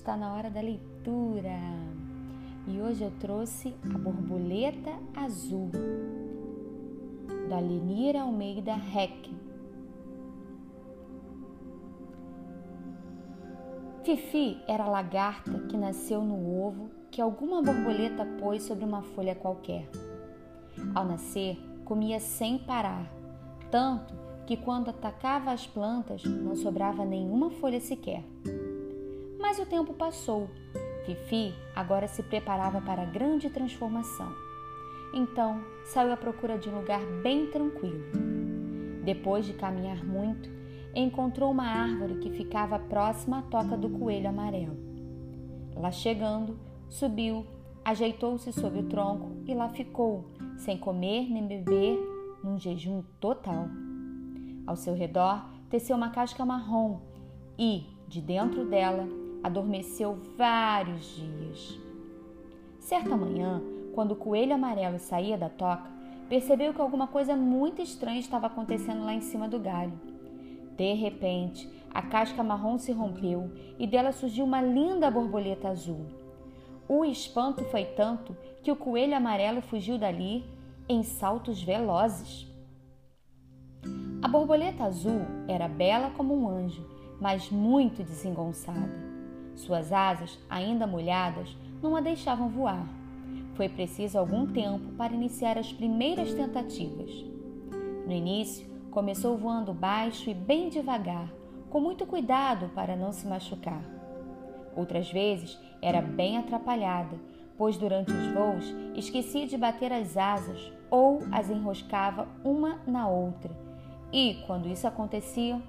está na hora da leitura. E hoje eu trouxe a borboleta azul da Lenira Almeida Heck. Fifi era a lagarta que nasceu no ovo que alguma borboleta pôs sobre uma folha qualquer. Ao nascer, comia sem parar, tanto que quando atacava as plantas não sobrava nenhuma folha sequer. Mas o tempo passou. Fifi agora se preparava para a grande transformação. Então saiu à procura de um lugar bem tranquilo. Depois de caminhar muito, encontrou uma árvore que ficava próxima à toca do coelho amarelo. Lá chegando, subiu, ajeitou-se sob o tronco e lá ficou, sem comer nem beber, num jejum total. Ao seu redor teceu uma casca marrom e, de dentro dela, adormeceu vários dias. Certa manhã, quando o coelho amarelo saía da toca, percebeu que alguma coisa muito estranha estava acontecendo lá em cima do galho. De repente, a casca marrom se rompeu e dela surgiu uma linda borboleta azul. O espanto foi tanto que o coelho amarelo fugiu dali em saltos velozes. A borboleta azul era bela como um anjo, mas muito desengonçada. Suas asas, ainda molhadas, não a deixavam voar. Foi preciso algum tempo para iniciar as primeiras tentativas. No início, começou voando baixo e bem devagar, com muito cuidado para não se machucar. Outras vezes era bem atrapalhada, pois durante os voos esquecia de bater as asas ou as enroscava uma na outra. E, quando isso acontecia,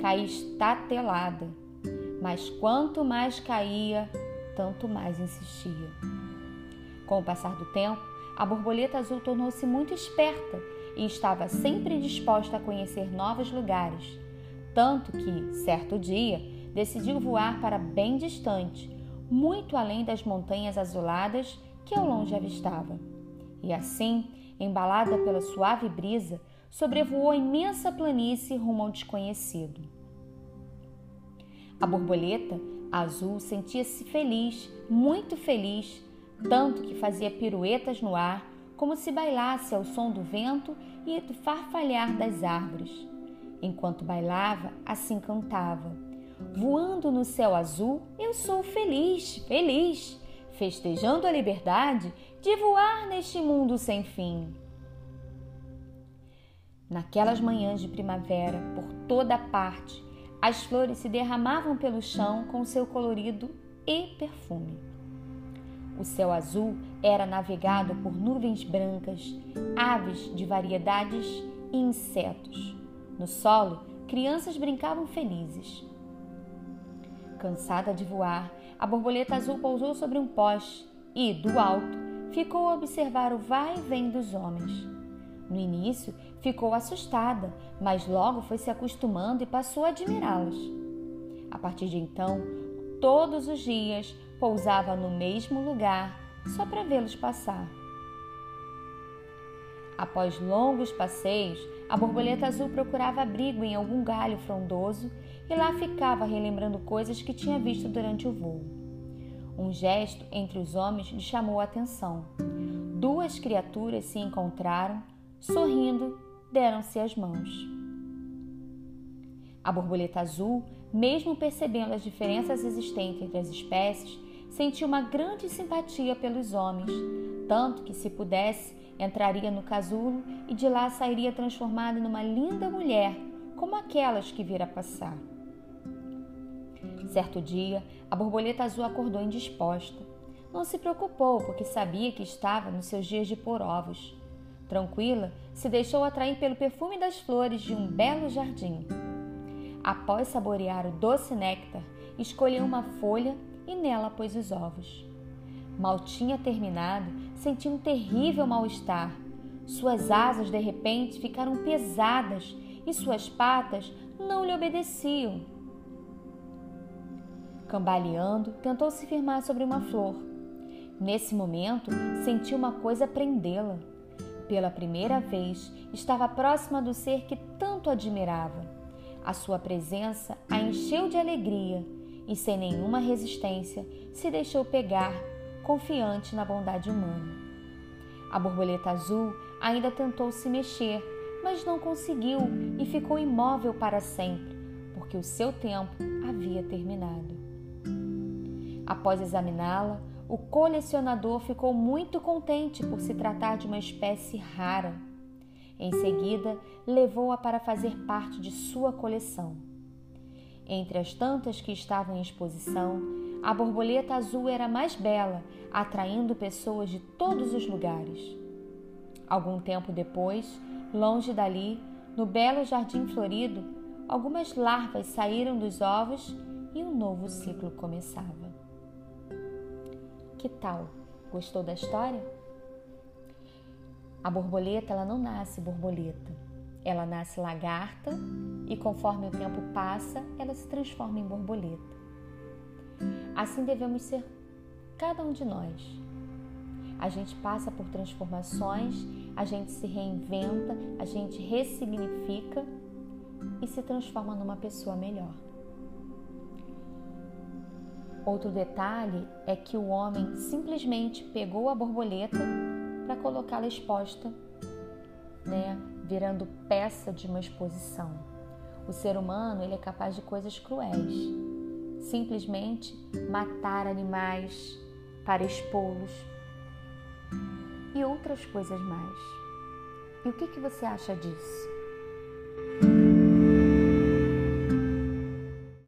caía estatelada mas quanto mais caía, tanto mais insistia. Com o passar do tempo, a borboleta azul tornou-se muito esperta e estava sempre disposta a conhecer novos lugares, tanto que, certo dia, decidiu voar para bem distante, muito além das montanhas azuladas que ao longe avistava. E assim, embalada pela suave brisa, sobrevoou a imensa planície rumo ao desconhecido. A borboleta azul sentia-se feliz, muito feliz, tanto que fazia piruetas no ar, como se bailasse ao som do vento e do farfalhar das árvores. Enquanto bailava, assim cantava: Voando no céu azul, eu sou feliz, feliz, festejando a liberdade de voar neste mundo sem fim. Naquelas manhãs de primavera, por toda parte, as flores se derramavam pelo chão com seu colorido e perfume. O céu azul era navegado por nuvens brancas, aves de variedades e insetos. No solo, crianças brincavam felizes. Cansada de voar, a borboleta azul pousou sobre um poste e, do alto, ficou a observar o vai e vem dos homens. No início, ficou assustada, mas logo foi se acostumando e passou a admirá-los. A partir de então, todos os dias pousava no mesmo lugar só para vê-los passar. Após longos passeios, a borboleta azul procurava abrigo em algum galho frondoso e lá ficava relembrando coisas que tinha visto durante o voo. Um gesto entre os homens lhe chamou a atenção. Duas criaturas se encontraram Sorrindo, deram-se as mãos. A borboleta azul, mesmo percebendo as diferenças existentes entre as espécies, sentiu uma grande simpatia pelos homens, tanto que, se pudesse, entraria no casulo e de lá sairia transformada numa linda mulher, como aquelas que vira passar. Certo dia, a borboleta azul acordou indisposta. Não se preocupou, porque sabia que estava nos seus dias de pôr ovos. Tranquila, se deixou atrair pelo perfume das flores de um belo jardim. Após saborear o doce néctar, escolheu uma folha e nela pôs os ovos. Mal tinha terminado, sentiu um terrível mal-estar. Suas asas de repente ficaram pesadas e suas patas não lhe obedeciam. Cambaleando, tentou se firmar sobre uma flor. Nesse momento, sentiu uma coisa prendê-la. Pela primeira vez, estava próxima do ser que tanto admirava. A sua presença a encheu de alegria e, sem nenhuma resistência, se deixou pegar, confiante na bondade humana. A borboleta azul ainda tentou se mexer, mas não conseguiu e ficou imóvel para sempre, porque o seu tempo havia terminado. Após examiná-la, o colecionador ficou muito contente por se tratar de uma espécie rara. Em seguida, levou-a para fazer parte de sua coleção. Entre as tantas que estavam em exposição, a borboleta azul era mais bela, atraindo pessoas de todos os lugares. Algum tempo depois, longe dali, no belo jardim florido, algumas larvas saíram dos ovos e um novo ciclo começava. Que tal? Gostou da história? A borboleta ela não nasce borboleta. Ela nasce lagarta e conforme o tempo passa, ela se transforma em borboleta. Assim devemos ser cada um de nós. A gente passa por transformações, a gente se reinventa, a gente ressignifica e se transforma numa pessoa melhor. Outro detalhe é que o homem simplesmente pegou a borboleta para colocá-la exposta, né, virando peça de uma exposição. O ser humano ele é capaz de coisas cruéis, simplesmente matar animais para expô-los e outras coisas mais. E o que, que você acha disso?